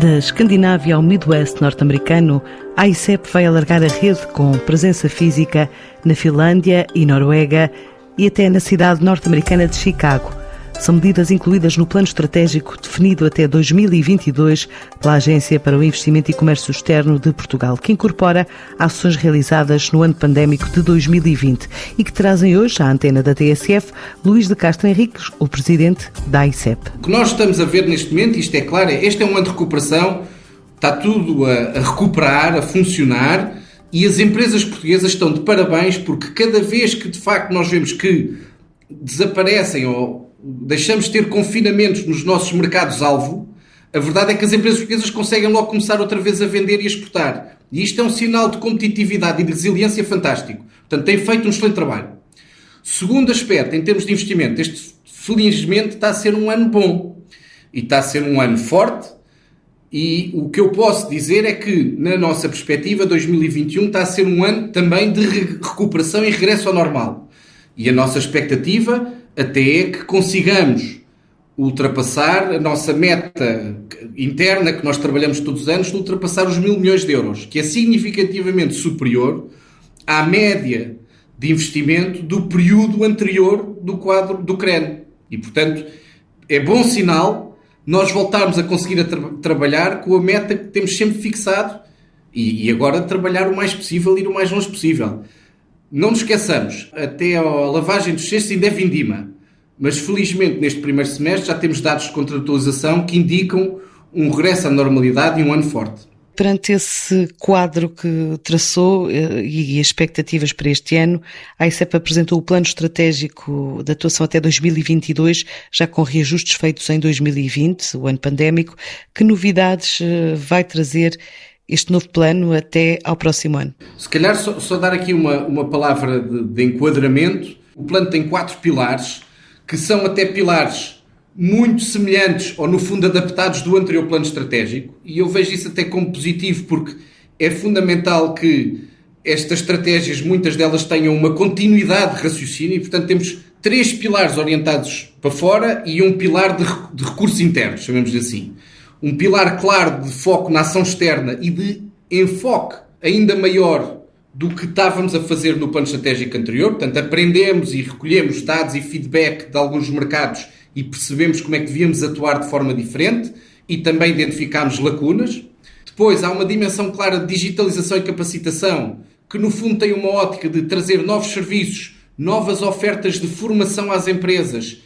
Da Escandinávia ao Midwest norte-americano, a ICEP vai alargar a rede com presença física na Finlândia e Noruega e até na cidade norte-americana de Chicago. São medidas incluídas no plano estratégico definido até 2022 pela Agência para o Investimento e Comércio Externo de Portugal, que incorpora ações realizadas no ano pandémico de 2020 e que trazem hoje à antena da TSF Luís de Castro Henriques, o presidente da ICEP. O que nós estamos a ver neste momento, isto é claro, é, este é um ano de recuperação, está tudo a, a recuperar, a funcionar e as empresas portuguesas estão de parabéns porque cada vez que de facto nós vemos que desaparecem ou deixamos de ter confinamentos nos nossos mercados-alvo, a verdade é que as empresas portuguesas conseguem logo começar outra vez a vender e exportar. E isto é um sinal de competitividade e de resiliência fantástico. Portanto, tem feito um excelente trabalho. Segundo aspecto, em termos de investimento, este felizmente está a ser um ano bom. E está a ser um ano forte. E o que eu posso dizer é que, na nossa perspectiva, 2021 está a ser um ano também de recuperação e regresso ao normal. E a nossa expectativa até que consigamos ultrapassar a nossa meta interna que nós trabalhamos todos os anos de ultrapassar os mil milhões de euros, que é significativamente superior à média de investimento do período anterior do quadro do CREN. E, portanto, é bom sinal nós voltarmos a conseguir a tra trabalhar com a meta que temos sempre fixado e, e agora trabalhar o mais possível e ir o mais longe possível. Não nos esqueçamos, até a lavagem dos cestos ainda é vindima. Mas felizmente neste primeiro semestre já temos dados de contratualização que indicam um regresso à normalidade e um ano forte. Perante esse quadro que traçou eh, e expectativas para este ano, a ICEP apresentou o plano estratégico de atuação até 2022, já com reajustes feitos em 2020, o ano pandémico. Que novidades eh, vai trazer este novo plano até ao próximo ano? Se calhar só, só dar aqui uma, uma palavra de, de enquadramento. O plano tem quatro pilares, que são até pilares muito semelhantes ou, no fundo, adaptados do anterior plano estratégico. E eu vejo isso até como positivo, porque é fundamental que estas estratégias, muitas delas, tenham uma continuidade de raciocínio e, portanto, temos três pilares orientados para fora e um pilar de, de recursos internos, chamemos assim um pilar claro de foco na ação externa e de enfoque ainda maior do que estávamos a fazer no plano estratégico anterior. Portanto, aprendemos e recolhemos dados e feedback de alguns mercados e percebemos como é que devíamos atuar de forma diferente e também identificámos lacunas. Depois, há uma dimensão clara de digitalização e capacitação que, no fundo, tem uma ótica de trazer novos serviços, novas ofertas de formação às empresas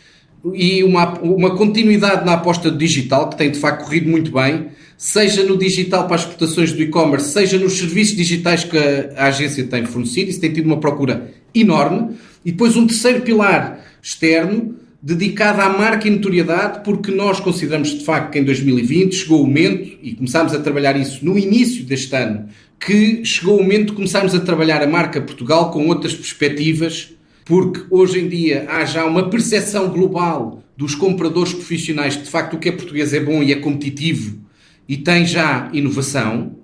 e uma, uma continuidade na aposta digital, que tem de facto corrido muito bem, seja no digital para as exportações do e-commerce, seja nos serviços digitais que a, a, agência tem fornecido, isso tem tido uma procura enorme. E depois um terceiro pilar externo, dedicado à marca e notoriedade, porque nós consideramos de facto que em 2020 chegou o momento, e começámos a trabalhar isso no início deste ano, que chegou o momento de começarmos a trabalhar a marca Portugal com outras perspectivas porque hoje em dia há já uma percepção global dos compradores profissionais de facto o que é português é bom e é competitivo e tem já inovação.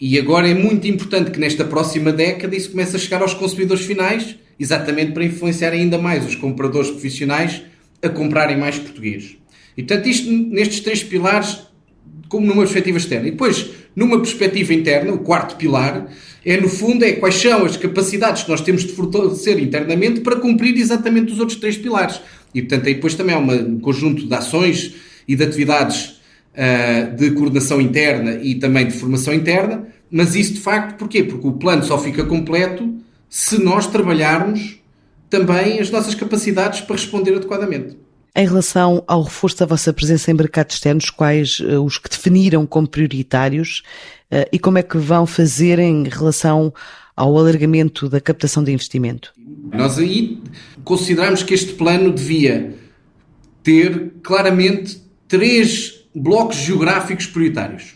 E agora é muito importante que nesta próxima década isso comece a chegar aos consumidores finais, exatamente para influenciar ainda mais os compradores profissionais a comprarem mais português. E portanto, isto nestes três pilares, como numa perspectiva externa. E depois, numa perspectiva interna, o quarto pilar, é no fundo é quais são as capacidades que nós temos de fortalecer internamente para cumprir exatamente os outros três pilares. E portanto aí depois também há um conjunto de ações e de atividades uh, de coordenação interna e também de formação interna, mas isso de facto porquê? Porque o plano só fica completo se nós trabalharmos também as nossas capacidades para responder adequadamente. Em relação ao reforço da vossa presença em mercados externos, quais uh, os que definiram como prioritários uh, e como é que vão fazer em relação ao alargamento da captação de investimento? Nós aí consideramos que este plano devia ter claramente três blocos geográficos prioritários.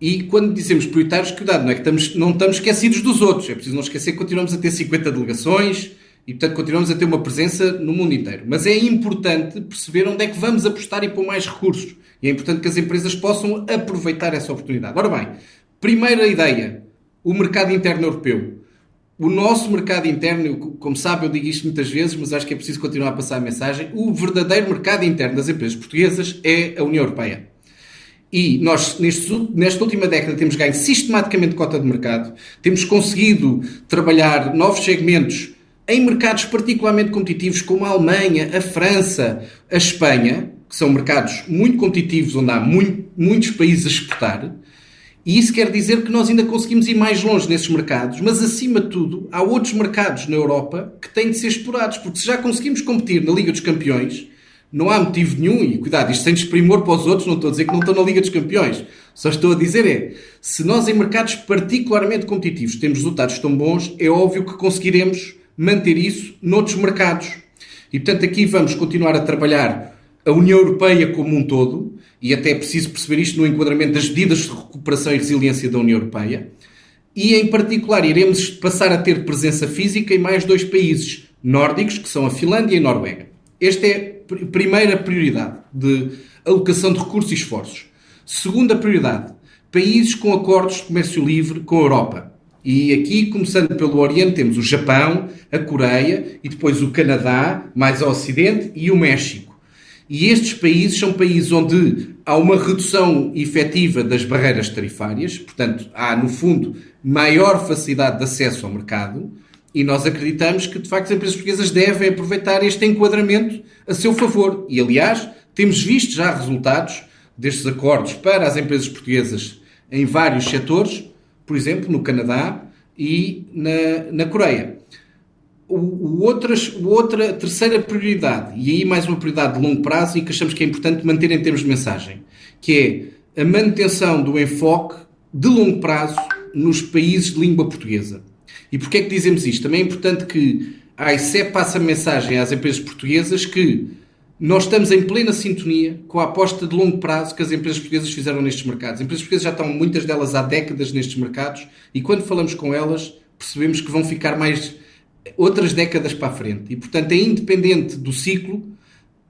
E quando dizemos prioritários, cuidado, não é que estamos, não estamos esquecidos dos outros. É preciso não esquecer que continuamos a ter 50 delegações, e, portanto, continuamos a ter uma presença no mundo inteiro. Mas é importante perceber onde é que vamos apostar e pôr mais recursos. E é importante que as empresas possam aproveitar essa oportunidade. Ora bem, primeira ideia: o mercado interno europeu. O nosso mercado interno, como sabe, eu digo isto muitas vezes, mas acho que é preciso continuar a passar a mensagem. O verdadeiro mercado interno das empresas portuguesas é a União Europeia. E nós, neste, nesta última década, temos ganho sistematicamente cota de mercado, temos conseguido trabalhar novos segmentos em mercados particularmente competitivos como a Alemanha, a França, a Espanha, que são mercados muito competitivos, onde há muito, muitos países a exportar. E isso quer dizer que nós ainda conseguimos ir mais longe nesses mercados, mas acima de tudo, há outros mercados na Europa que têm de ser explorados, porque se já conseguimos competir na Liga dos Campeões, não há motivo nenhum, e cuidado, isto sem desprimor para os outros, não estou a dizer que não estão na Liga dos Campeões. Só estou a dizer é, se nós em mercados particularmente competitivos temos resultados tão bons, é óbvio que conseguiremos manter isso noutros mercados. E portanto aqui vamos continuar a trabalhar a União Europeia como um todo, e até é preciso perceber isto no enquadramento das medidas de recuperação e resiliência da União Europeia, e em particular iremos passar a ter presença física em mais dois países nórdicos, que são a Finlândia e a Noruega. Esta é a primeira prioridade de alocação de recursos e esforços. Segunda prioridade, países com acordos de comércio livre com a Europa. E aqui, começando pelo Oriente, temos o Japão, a Coreia e depois o Canadá, mais ao Ocidente, e o México. E estes países são países onde há uma redução efetiva das barreiras tarifárias, portanto, há, no fundo, maior facilidade de acesso ao mercado, e nós acreditamos que, de facto, as empresas portuguesas devem aproveitar este enquadramento a seu favor. E, aliás, temos visto já resultados destes acordos para as empresas portuguesas em vários setores, por exemplo, no Canadá e na, na Coreia. O, o outras, outra terceira prioridade, e aí mais uma prioridade de longo prazo e que achamos que é importante manter em termos de mensagem, que é a manutenção do enfoque de longo prazo nos países de língua portuguesa. E porquê é que dizemos isto? Também é importante que a ICEP passe a mensagem às empresas portuguesas que nós estamos em plena sintonia com a aposta de longo prazo que as empresas portuguesas fizeram nestes mercados. As empresas portuguesas já estão, muitas delas, há décadas nestes mercados e quando falamos com elas percebemos que vão ficar mais outras décadas para a frente. E, portanto, é independente do ciclo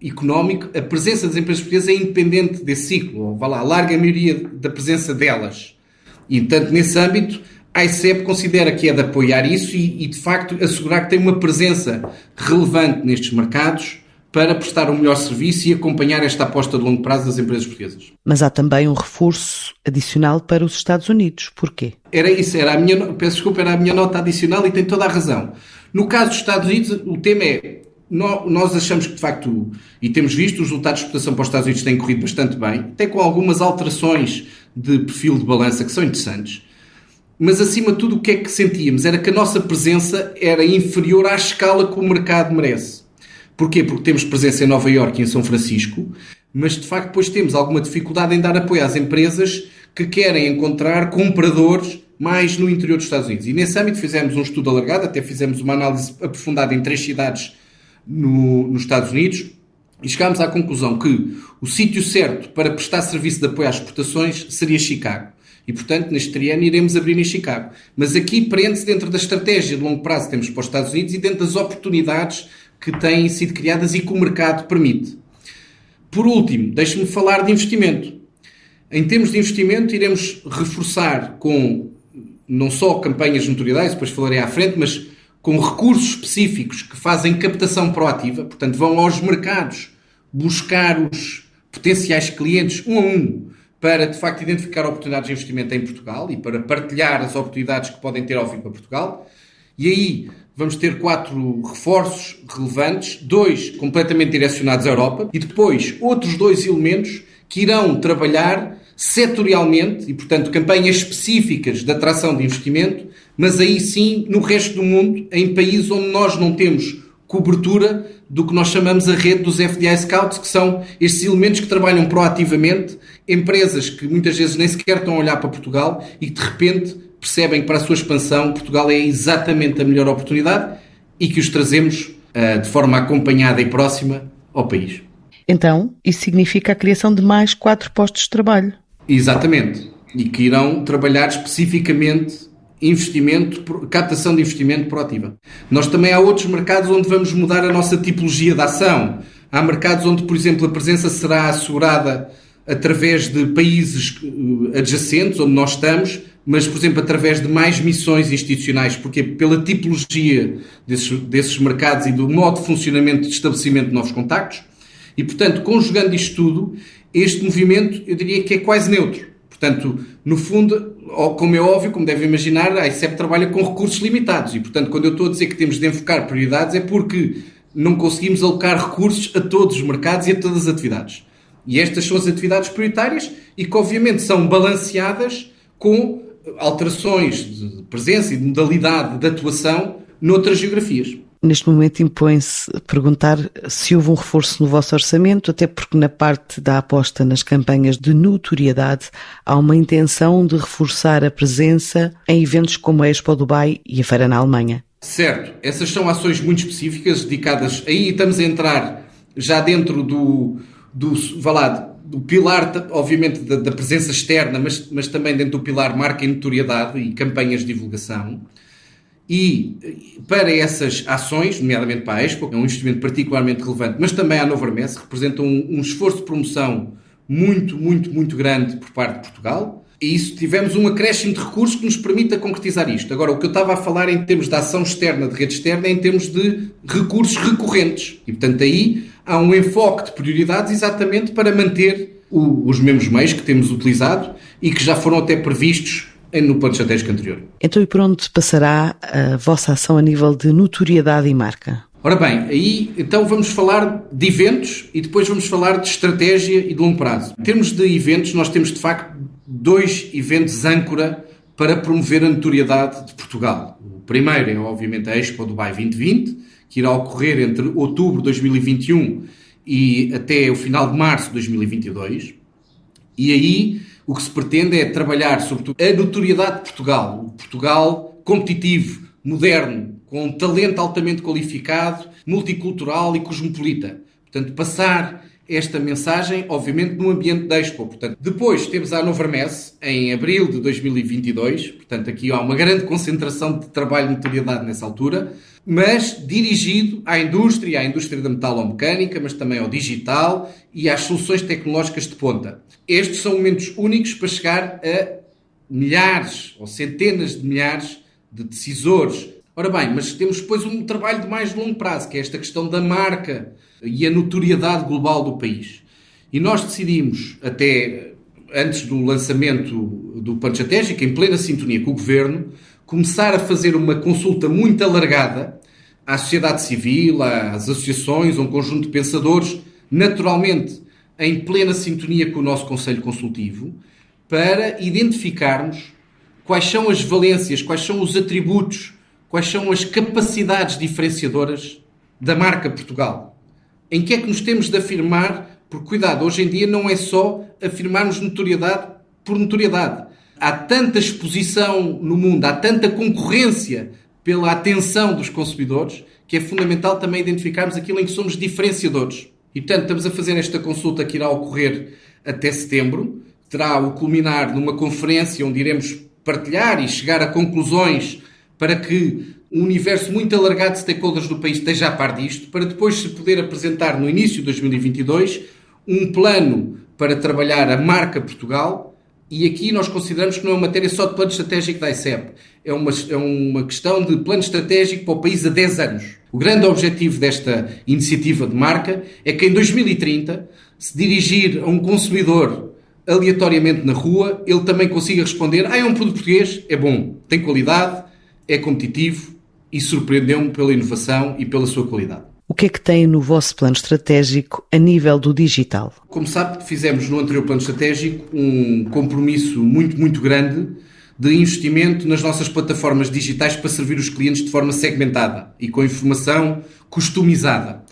económico, a presença das empresas portuguesas é independente desse ciclo, ou vá lá, a larga maioria da presença delas. E, portanto, nesse âmbito, a ICEP considera que é de apoiar isso e, e, de facto, assegurar que tem uma presença relevante nestes mercados para prestar um melhor serviço e acompanhar esta aposta de longo prazo das empresas portuguesas. Mas há também um reforço adicional para os Estados Unidos. Porquê? Era isso, era a minha, peço desculpa, era a minha nota adicional e tem toda a razão. No caso dos Estados Unidos, o tema é nós achamos que, de facto, e temos visto, os resultados de exportação para os Estados Unidos têm corrido bastante bem, até com algumas alterações de perfil de balança que são interessantes mas acima de tudo o que é que sentíamos? Era que a nossa presença era inferior à escala que o mercado merece. Porquê? Porque temos presença em Nova Iorque e em São Francisco, mas de facto depois temos alguma dificuldade em dar apoio às empresas que querem encontrar compradores mais no interior dos Estados Unidos. E nesse âmbito fizemos um estudo alargado, até fizemos uma análise aprofundada em três cidades no, nos Estados Unidos e chegámos à conclusão que o sítio certo para prestar serviço de apoio às exportações seria Chicago. E, portanto, neste triênio iremos abrir em Chicago. Mas aqui prende-se dentro da estratégia de longo prazo que temos para os Estados Unidos e dentro das oportunidades que têm sido criadas e que o mercado permite. Por último, deixe-me falar de investimento. Em termos de investimento, iremos reforçar com não só campanhas notoriedades, depois falarei à frente, mas com recursos específicos que fazem captação proativa, portanto, vão aos mercados buscar os potenciais clientes um a um para de facto identificar oportunidades de investimento em Portugal e para partilhar as oportunidades que podem ter ao fim para Portugal. E aí vamos ter quatro reforços relevantes, dois completamente direcionados à Europa e depois outros dois elementos que irão trabalhar setorialmente e, portanto, campanhas específicas de atração de investimento, mas aí sim no resto do mundo, em países onde nós não temos cobertura do que nós chamamos a rede dos FDI Scouts, que são estes elementos que trabalham proativamente, empresas que muitas vezes nem sequer estão a olhar para Portugal e que de repente percebem que para a sua expansão Portugal é exatamente a melhor oportunidade e que os trazemos uh, de forma acompanhada e próxima ao país. Então, isso significa a criação de mais quatro postos de trabalho. Exatamente. E que irão trabalhar especificamente investimento, captação de investimento proativa. Nós também há outros mercados onde vamos mudar a nossa tipologia de ação. Há mercados onde, por exemplo, a presença será assegurada através de países eh, adjacentes onde nós estamos, mas, por exemplo, através de mais missões institucionais, porque pela tipologia desses, desses mercados e do modo de funcionamento de estabelecimento de novos contactos. E, portanto, conjugando isto tudo, Este movimento, eu diria que é quase neutro. Portanto, no fundo, como é óbvio, como devem imaginar, a ICEP trabalha com recursos limitados e, portanto, quando eu estou a dizer que temos de enfocar prioridades é porque não conseguimos alocar recursos a todos os mercados e a todas as atividades. E estas são as atividades prioritárias e que, obviamente, são balanceadas com alterações de presença e de modalidade de atuação noutras geografias. Neste momento impõe-se perguntar se houve um reforço no vosso orçamento, até porque na parte da aposta nas campanhas de notoriedade há uma intenção de reforçar a presença em eventos como a Expo Dubai e a Feira na Alemanha. Certo, essas são ações muito específicas dedicadas. Aí estamos a entrar já dentro do, do, vá lá, do pilar, obviamente, da, da, presença externa, mas, mas também dentro do pilar marca e notoriedade e campanhas de divulgação. E para essas ações, nomeadamente para a Expo, é um instrumento particularmente relevante, mas também a Nova Hermes, representa um, um esforço de promoção muito, muito, muito grande por parte de Portugal e isso tivemos um acréscimo de recursos que nos permita concretizar isto. Agora, o que eu estava a falar em termos de ação externa, de rede externa, é em termos de recursos recorrentes. E, portanto, aí há um enfoque de prioridades exatamente para manter o, os mesmos meios que temos utilizado e que já foram até previstos no plano estratégico anterior. Então, e por onde passará a vossa ação a nível de notoriedade e marca? Ora bem, aí então vamos falar de eventos e depois vamos falar de estratégia e de longo prazo. Em termos de eventos, nós temos de facto dois eventos âncora para promover a notoriedade de Portugal. O primeiro é, obviamente, a Expo Dubai 2020, que irá ocorrer entre outubro de 2021 e até o final de março de 2022. E aí o que se pretende é trabalhar, sobretudo, a notoriedade de Portugal. O Portugal competitivo, moderno, com um talento altamente qualificado, multicultural e cosmopolita. Portanto, passar esta mensagem, obviamente, no ambiente da Expo. Portanto, depois temos a Nova Hermes, em abril de 2022. Portanto, aqui há uma grande concentração de trabalho de notoriedade nessa altura, mas dirigido à indústria, à indústria da metalomecânica, mas também ao digital e às soluções tecnológicas de ponta. Estes são momentos únicos para chegar a milhares ou centenas de milhares de decisores Ora bem, mas temos depois um trabalho de mais longo prazo, que é esta questão da marca e a notoriedade global do país. E nós decidimos, até antes do lançamento do plano estratégico, em plena sintonia com o Governo, começar a fazer uma consulta muito alargada à sociedade civil, às associações, a um conjunto de pensadores, naturalmente em plena sintonia com o nosso Conselho Consultivo, para identificarmos quais são as valências, quais são os atributos quais são as capacidades diferenciadoras da marca Portugal. Em que é que nos temos de afirmar? Porque, cuidado, hoje em dia não é só afirmarmos notoriedade por notoriedade. Há tanta exposição no mundo, há tanta concorrência pela atenção dos consumidores, que é fundamental também identificarmos aquilo em que somos diferenciadores. E, portanto, estamos a fazer esta consulta que irá ocorrer até setembro. Terá o culminar numa conferência onde iremos partilhar e chegar a conclusões para que um universo muito alargado de stakeholders do país esteja a par disto, para depois se poder apresentar no início de 2022 um plano para trabalhar a marca Portugal. E aqui nós consideramos que não é uma matéria só de plano estratégico da ICEP, é uma, é uma questão de plano estratégico para o país a 10 anos. O grande objetivo desta iniciativa de marca é que em 2030, se dirigir a um consumidor aleatoriamente na rua, ele também consiga responder: Ah, é um produto português, é bom, tem qualidade, é competitivo e surpreendeu-me pela inovação e pela sua qualidade. O que é que tem no vosso plano estratégico a nível do digital? Como sabe, fizemos no anterior plano estratégico um compromisso muito, muito grande de investimento nas nossas plataformas digitais para servir os clientes de forma segmentada e com informação customizada.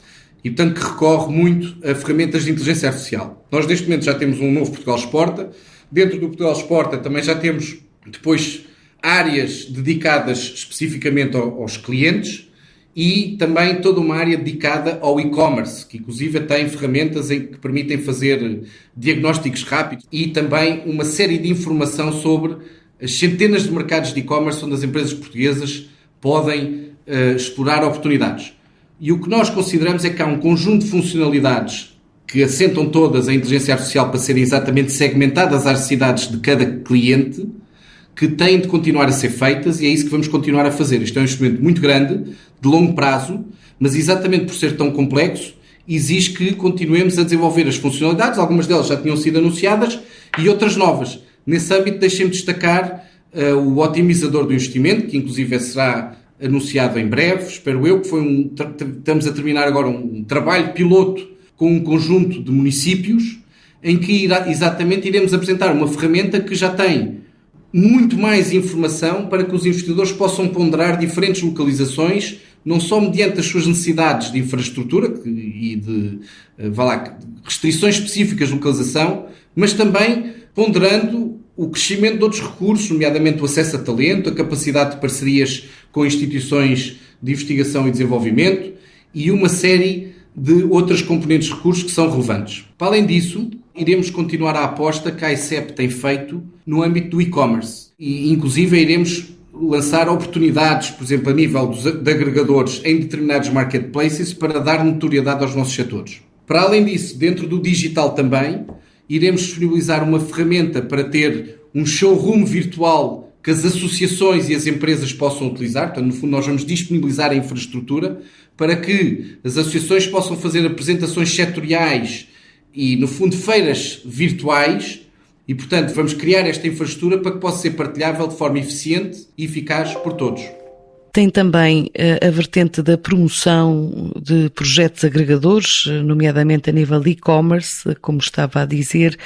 E, portanto, que recorre muito a ferramentas de inteligência artificial. Nós, neste momento, já temos um novo Portugal Exporta. Dentro do Portugal Exporta também já temos, depois, áreas dedicadas especificamente aos clientes e também toda uma área dedicada ao e-commerce, que inclusive tem ferramentas em que permitem fazer diagnósticos rápidos e também uma série de informação sobre as centenas de mercados de e-commerce onde as empresas portuguesas podem uh, explorar oportunidades. E o que nós consideramos é que há um conjunto de funcionalidades que assentam todas a inteligência artificial para serem exatamente segmentadas às necessidades de cada cliente que têm de continuar a ser feitas e é isso que vamos continuar a fazer. Isto é um instrumento muito grande, de longo prazo, mas exatamente por ser tão complexo, exige que continuemos a desenvolver as funcionalidades, algumas delas já tinham sido anunciadas e outras novas. Nesse âmbito, deixem-me destacar uh, o otimizador do investimento, que inclusive será anunciado em breve, espero eu, que foi um, estamos a terminar agora um trabalho piloto com um conjunto de municípios em que irá, exatamente iremos apresentar uma ferramenta que já tem muito mais informação para que os investidores possam ponderar diferentes localizações, não só mediante as suas necessidades de infraestrutura e de eh, vá lá, restrições específicas de localização, mas também ponderando o crescimento de outros recursos, nomeadamente o acesso a talento, a capacidade de parcerias com instituições de investigação e desenvolvimento e uma série de outras componentes de recursos que são relevantes. Para além disso, iremos continuar a aposta que a ICEP tem feito no âmbito do e-commerce e, inclusive, iremos lançar oportunidades, por exemplo, a nível dos, de agregadores em determinados marketplaces para dar notoriedade aos nossos setores. Para além disso, dentro do digital também, iremos disponibilizar uma ferramenta para ter um showroom virtual que as associações e as empresas possam utilizar. Portanto, no fundo, nós vamos disponibilizar a infraestrutura para que as associações possam fazer apresentações setoriais e, no fundo, feiras virtuais. E, portanto, vamos criar esta infraestrutura para que possa ser partilhável de forma eficiente e eficaz por todos. Tem também eh, a vertente da promoção de projetos agregadores, eh, nomeadamente a nível de e-commerce, como estava a dizer.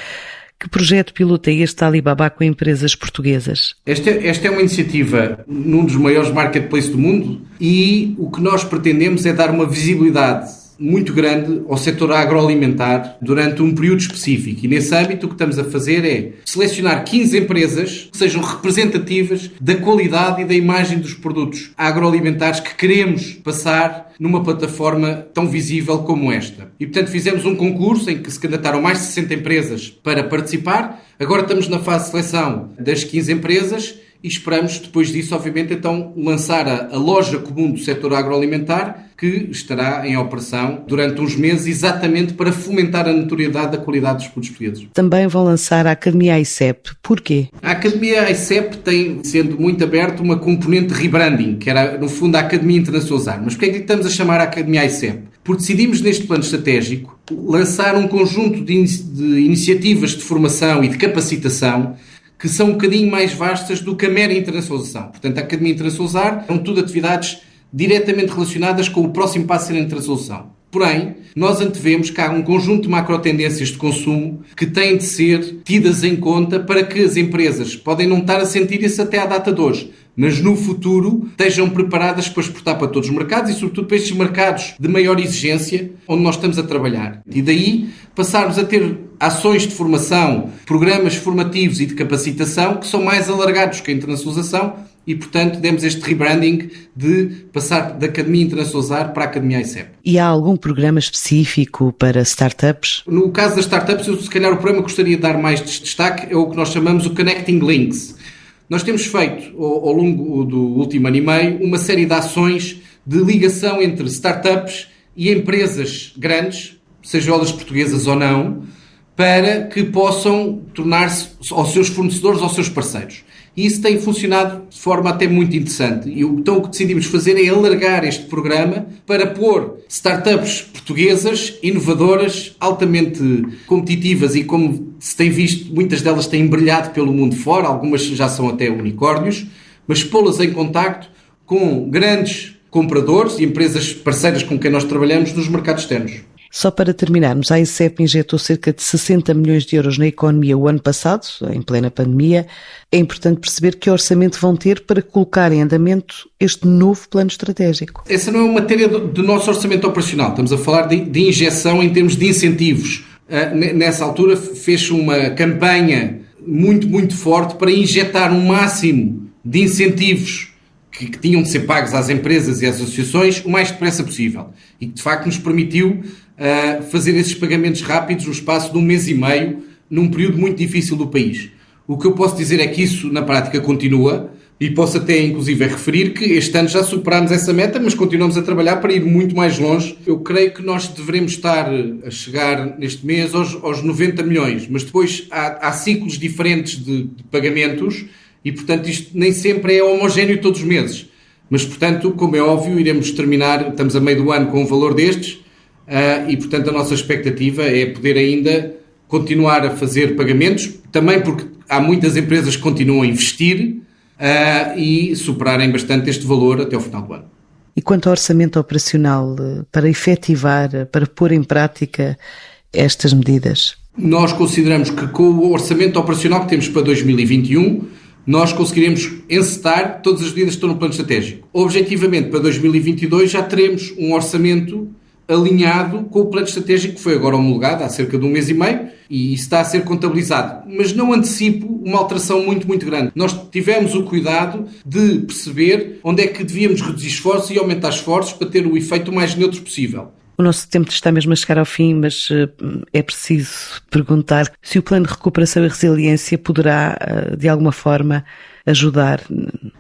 Que projeto piloto é este Alibaba com empresas portuguesas? Esta, esta é uma iniciativa num dos maiores marketplaces do mundo e o que nós pretendemos é dar uma visibilidade muito grande ao setor agroalimentar durante um período específico. E nesse âmbito o que estamos a fazer é selecionar 15 empresas que sejam representativas da qualidade e da imagem dos produtos agroalimentares que queremos passar numa plataforma tão visível como esta. E portanto fizemos um concurso em que se candidataram mais de 60 empresas para participar. Agora estamos na fase de seleção das 15 empresas e esperamos, depois disso, obviamente, então lançar a, a, loja comum do setor agroalimentar, que estará em operação durante uns meses, exatamente para fomentar a notoriedade da qualidade dos produtos portugueses. Também vão lançar a Academia ICEP. Porquê? A Academia ICEP tem, sendo muito aberto, uma componente de rebranding, que era, no fundo, a Academia Internacionalizar. Mas porquê é que estamos a chamar a Academia ICEP? Porque decidimos, neste plano estratégico, lançar um conjunto de, in de iniciativas de formação e de capacitação que são um bocadinho mais vastas do que a mera internacionalização. Portanto, a Academia Internacionalizar são tudo atividades diretamente relacionadas com o próximo passo a ser a internacionalização. Porém, nós antevemos que há um conjunto de macro-tendências de consumo que têm de ser tidas em conta para que as empresas podem não estar a sentir isso até à data de hoje, mas no futuro estejam preparadas para exportar para todos os mercados e, sobretudo, para estes mercados de maior exigência onde nós estamos a trabalhar. E daí passarmos a ter ações de formação, programas formativos e de capacitação que são mais alargados que a internacionalização e, portanto, demos este rebranding de passar da Academia Internacionalizar para a Academia ICEP. E há algum programa específico para startups? No caso das startups, eu, se calhar o programa que gostaria de dar mais destaque é o que nós chamamos o Connecting Links. Nós temos feito, ao, ao longo do último ano e meio, uma série de ações de ligação entre startups e empresas grandes, sejam elas portuguesas ou não, para que possam tornar-se aos seus fornecedores, aos seus parceiros. E isso tem funcionado de forma até muito interessante. E então o que decidimos fazer é alargar este programa para pôr startups portuguesas, inovadoras, altamente competitivas e como se tem visto, muitas delas têm brilhado pelo mundo fora, algumas já são até unicórnios, mas pô-las em contacto com grandes compradores e empresas parceiras com quem nós trabalhamos nos mercados externos. Só para terminarmos, a ICEP injetou cerca de 60 milhões de euros na economia o ano passado, em plena pandemia. É importante perceber que orçamento vão ter para colocar em andamento este novo plano estratégico. Essa não é uma matéria do, nosso orçamento operacional. Estamos a falar de, de injeção em termos de incentivos. Uh, nessa altura fez uma campanha muito, muito forte para injetar um máximo de incentivos que, que, tinham de ser pagos às empresas e às associações o mais depressa possível. E que de facto nos permitiu uh, fazer esses pagamentos rápidos no espaço de um mês e meio, num período muito difícil do país. O que eu posso dizer é que isso na prática continua e posso até inclusive referir que este ano já superámos essa meta, mas continuamos a trabalhar para ir muito mais longe. Eu creio que nós devemos estar a chegar neste mês aos, aos 90 milhões, mas depois há, há ciclos diferentes de, de pagamentos e, portanto, isto nem sempre é homogéneo todos os meses. Mas, portanto, como é óbvio, iremos terminar, estamos a meio do ano com um valor destes, uh, e, portanto, a nossa expectativa é poder ainda continuar a fazer pagamentos, também porque há muitas empresas que continuam a investir uh, e superarem bastante este valor até o final do ano. E quanto ao orçamento operacional para efetivar, para pôr em prática estas medidas? Nós consideramos que com o orçamento operacional que temos para 2021, nós conseguiremos encetar todas as medidas que estão no plano estratégico. Objetivamente, para 2022 já teremos um orçamento alinhado com o plano estratégico que foi agora homologado há cerca de um mês e meio e está a ser contabilizado. Mas não antecipo uma alteração muito, muito grande. Nós tivemos o cuidado de perceber onde é que devíamos reduzir esforços e aumentar esforços para ter o efeito mais neutro possível. O nosso tempo está mesmo a chegar ao fim, mas eh, é preciso perguntar se o plano de recuperação e resiliência poderá, eh, de alguma forma, ajudar.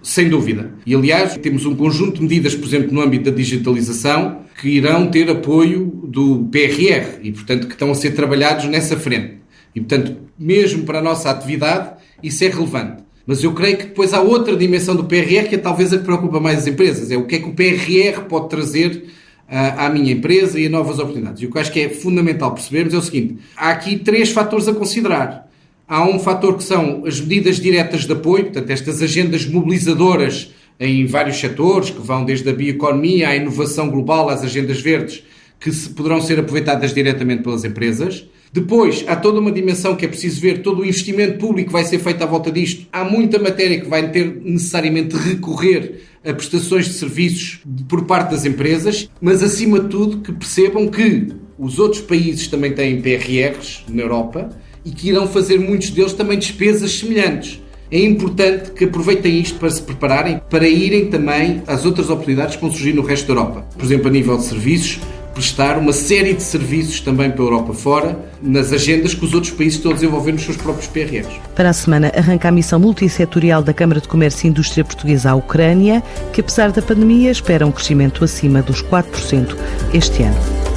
Sem dúvida. E, aliás, temos um conjunto de medidas, por exemplo, no âmbito da digitalização, que irão ter apoio do PRR e, portanto, que estão a ser trabalhados nessa frente. E, portanto, mesmo para a nossa atividade, isso é relevante. Mas eu creio que depois há outra dimensão do PRR que é talvez a que preocupa mais as empresas. É o que é que o PRR pode trazer à minha empresa e a novas oportunidades. E o que eu acho que é fundamental percebermos é o seguinte: há aqui três fatores a considerar. Há um fator que são as medidas diretas de apoio, portanto, estas agendas mobilizadoras em vários setores, que vão desde a bioeconomia à inovação global, às agendas verdes, que poderão ser aproveitadas diretamente pelas empresas. Depois, há toda uma dimensão que é preciso ver, todo o investimento público vai ser feito à volta disto. Há muita matéria que vai ter necessariamente recorrer a prestações de serviços por parte das empresas, mas acima de tudo que percebam que os outros países também têm PRRs na Europa e que irão fazer muitos deles também despesas semelhantes. É importante que aproveitem isto para se prepararem para irem também às outras oportunidades que vão surgir no resto da Europa. Por exemplo, a nível de serviços, prestar uma série de serviços também para a Europa fora, nas agendas que os outros países estão a desenvolver nos seus próprios PRRs. Para a semana arranca a missão multissetorial da Câmara de Comércio e Indústria Portuguesa à Ucrânia, que apesar da pandemia espera um crescimento acima dos 4% este ano.